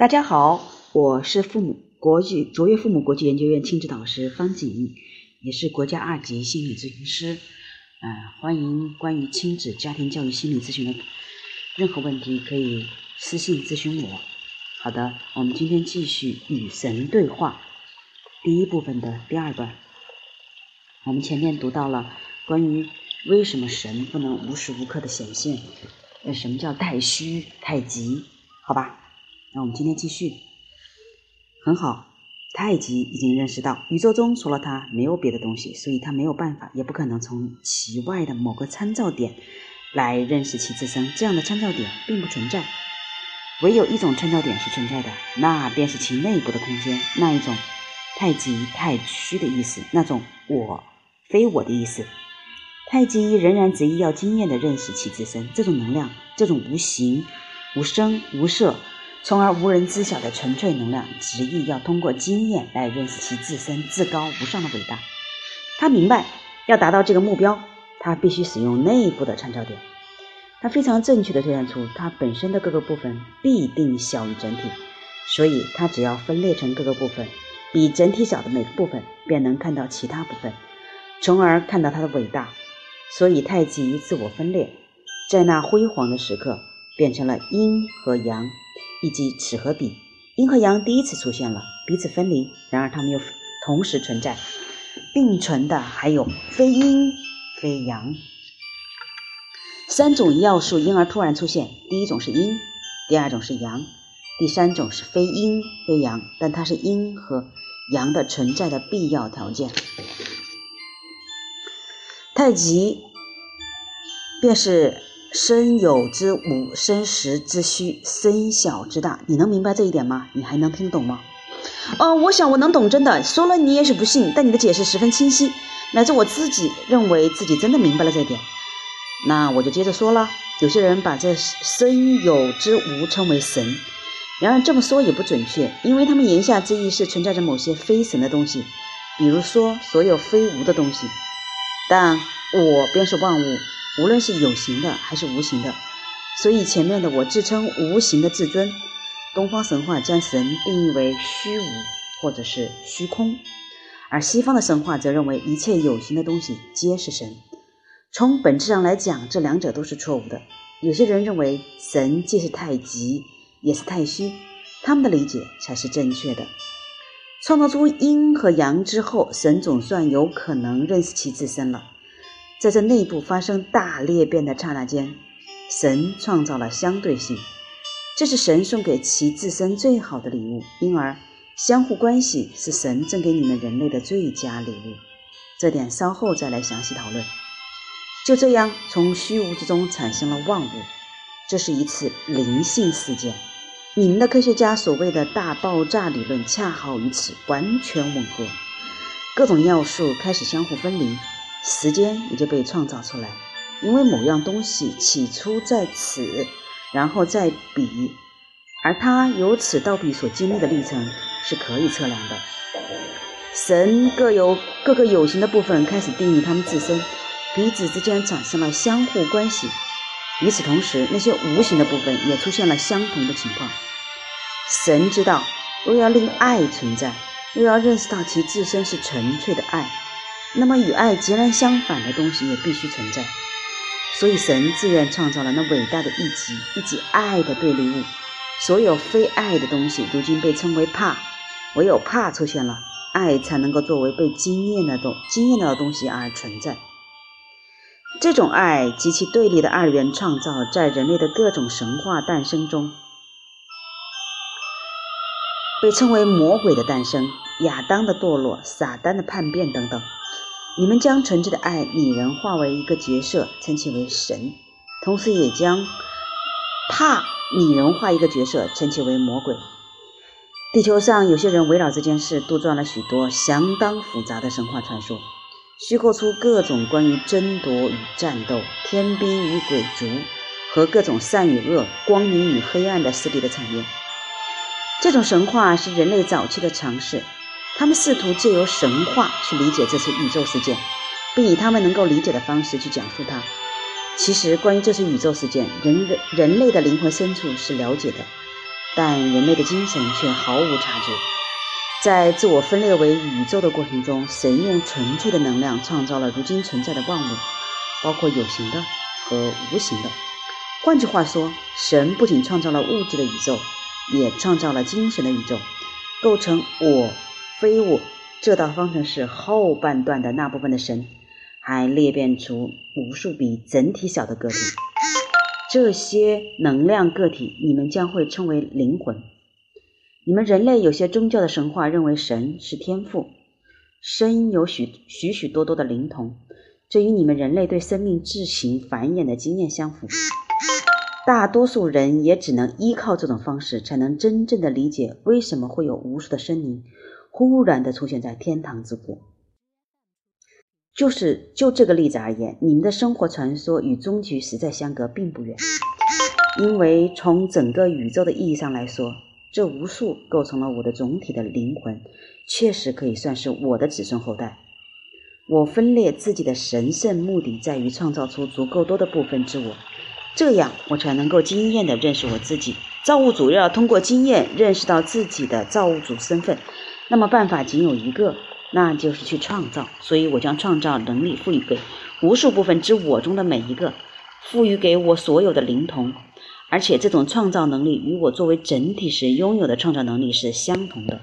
大家好，我是父母国际卓越父母国际研究院亲子导师方锦，也是国家二级心理咨询师。嗯，欢迎关于亲子家庭教育心理咨询的任何问题可以私信咨询我。好的，我们今天继续与神对话第一部分的第二段。我们前面读到了关于为什么神不能无时无刻的显现，呃，什么叫太虚太极？好吧。那我们今天继续，很好。太极已经认识到，宇宙中除了它没有别的东西，所以它没有办法，也不可能从其外的某个参照点来认识其自身。这样的参照点并不存在，唯有一种参照点是存在的，那便是其内部的空间。那一种太极太虚的意思，那种我非我的意思。太极仍然执意要经验的认识其自身，这种能量，这种无形、无声、无色。从而无人知晓的纯粹能量，执意要通过经验来认识其自身至高无上的伟大。他明白，要达到这个目标，他必须使用内部的参照点。他非常正确的推断出，它本身的各个部分必定小于整体，所以他只要分裂成各个部分，比整体小的每个部分，便能看到其他部分，从而看到它的伟大。所以太极自我分裂，在那辉煌的时刻，变成了阴和阳。以及尺和笔，阴和阳第一次出现了，彼此分离。然而，它们又同时存在，并存的还有非阴非阳三种要素，因而突然出现。第一种是阴，第二种是阳，第三种是非阴非阳，但它是阴和阳的存在的必要条件。太极便是。生有之无，生实之虚，生小之大，你能明白这一点吗？你还能听懂吗？哦，我想我能懂，真的。说了你也许不信，但你的解释十分清晰，乃至我自己认为自己真的明白了这一点。那我就接着说了。有些人把这生有之无称为神，然而这么说也不准确，因为他们言下之意是存在着某些非神的东西，比如说所有非无的东西。但我便是万物。无论是有形的还是无形的，所以前面的我自称无形的至尊。东方神话将神定义为虚无或者是虚空，而西方的神话则认为一切有形的东西皆是神。从本质上来讲，这两者都是错误的。有些人认为神既是太极也是太虚，他们的理解才是正确的。创造出阴和阳之后，神总算有可能认识其自身了。在这内部发生大裂变的刹那间，神创造了相对性，这是神送给其自身最好的礼物。因而，相互关系是神赠给你们人类的最佳礼物。这点稍后再来详细讨论。就这样，从虚无之中产生了万物，这是一次灵性事件。你们的科学家所谓的大爆炸理论恰好与此完全吻合，各种要素开始相互分离。时间也就被创造出来，因为某样东西起初在此，然后在彼，而它由此到彼所经历的历程是可以测量的。神各有各个有形的部分开始定义他们自身，彼此之间产生了相互关系。与此同时，那些无形的部分也出现了相同的情况。神知道，若要令爱存在，又要认识到其自身是纯粹的爱。那么与爱截然相反的东西也必须存在，所以神自愿创造了那伟大的一级一级爱的对立物。所有非爱的东西如今被称为怕，唯有怕出现了，爱才能够作为被经验的东经验到的东西而存在。这种爱及其对立的二元创造，在人类的各种神话诞生中，被称为魔鬼的诞生、亚当的堕落、撒旦的叛变等等。你们将纯粹的爱拟人化为一个角色，称其为神；同时也将怕拟人化一个角色，称其为魔鬼。地球上有些人围绕这件事杜撰了许多相当复杂的神话传说，虚构出各种关于争夺与战斗、天兵与鬼卒和各种善与恶、光明与黑暗的势力的场面。这种神话是人类早期的尝试。他们试图借由神话去理解这次宇宙事件，并以他们能够理解的方式去讲述它。其实，关于这次宇宙事件，人人类的灵魂深处是了解的，但人类的精神却毫无察觉。在自我分裂为宇宙的过程中，神用纯粹的能量创造了如今存在的万物，包括有形的和无形的。换句话说，神不仅创造了物质的宇宙，也创造了精神的宇宙，构成我非我这道方程式后半段的那部分的神，还裂变出无数比整体小的个体。这些能量个体，你们将会称为灵魂。你们人类有些宗教的神话认为神是天赋，生有许许许多多的灵童，这与你们人类对生命自行繁衍的经验相符。大多数人也只能依靠这种方式，才能真正的理解为什么会有无数的生灵忽然的出现在天堂之国。就是就这个例子而言，你们的生活传说与终局实在相隔并不远，因为从整个宇宙的意义上来说，这无数构成了我的总体的灵魂，确实可以算是我的子孙后代。我分裂自己的神圣目的在于创造出足够多的部分之我。这样，我才能够经验地认识我自己。造物主要通过经验认识到自己的造物主身份，那么办法仅有一个，那就是去创造。所以我将创造能力赋予给无数部分之我中的每一个，赋予给我所有的灵童，而且这种创造能力与我作为整体时拥有的创造能力是相同的。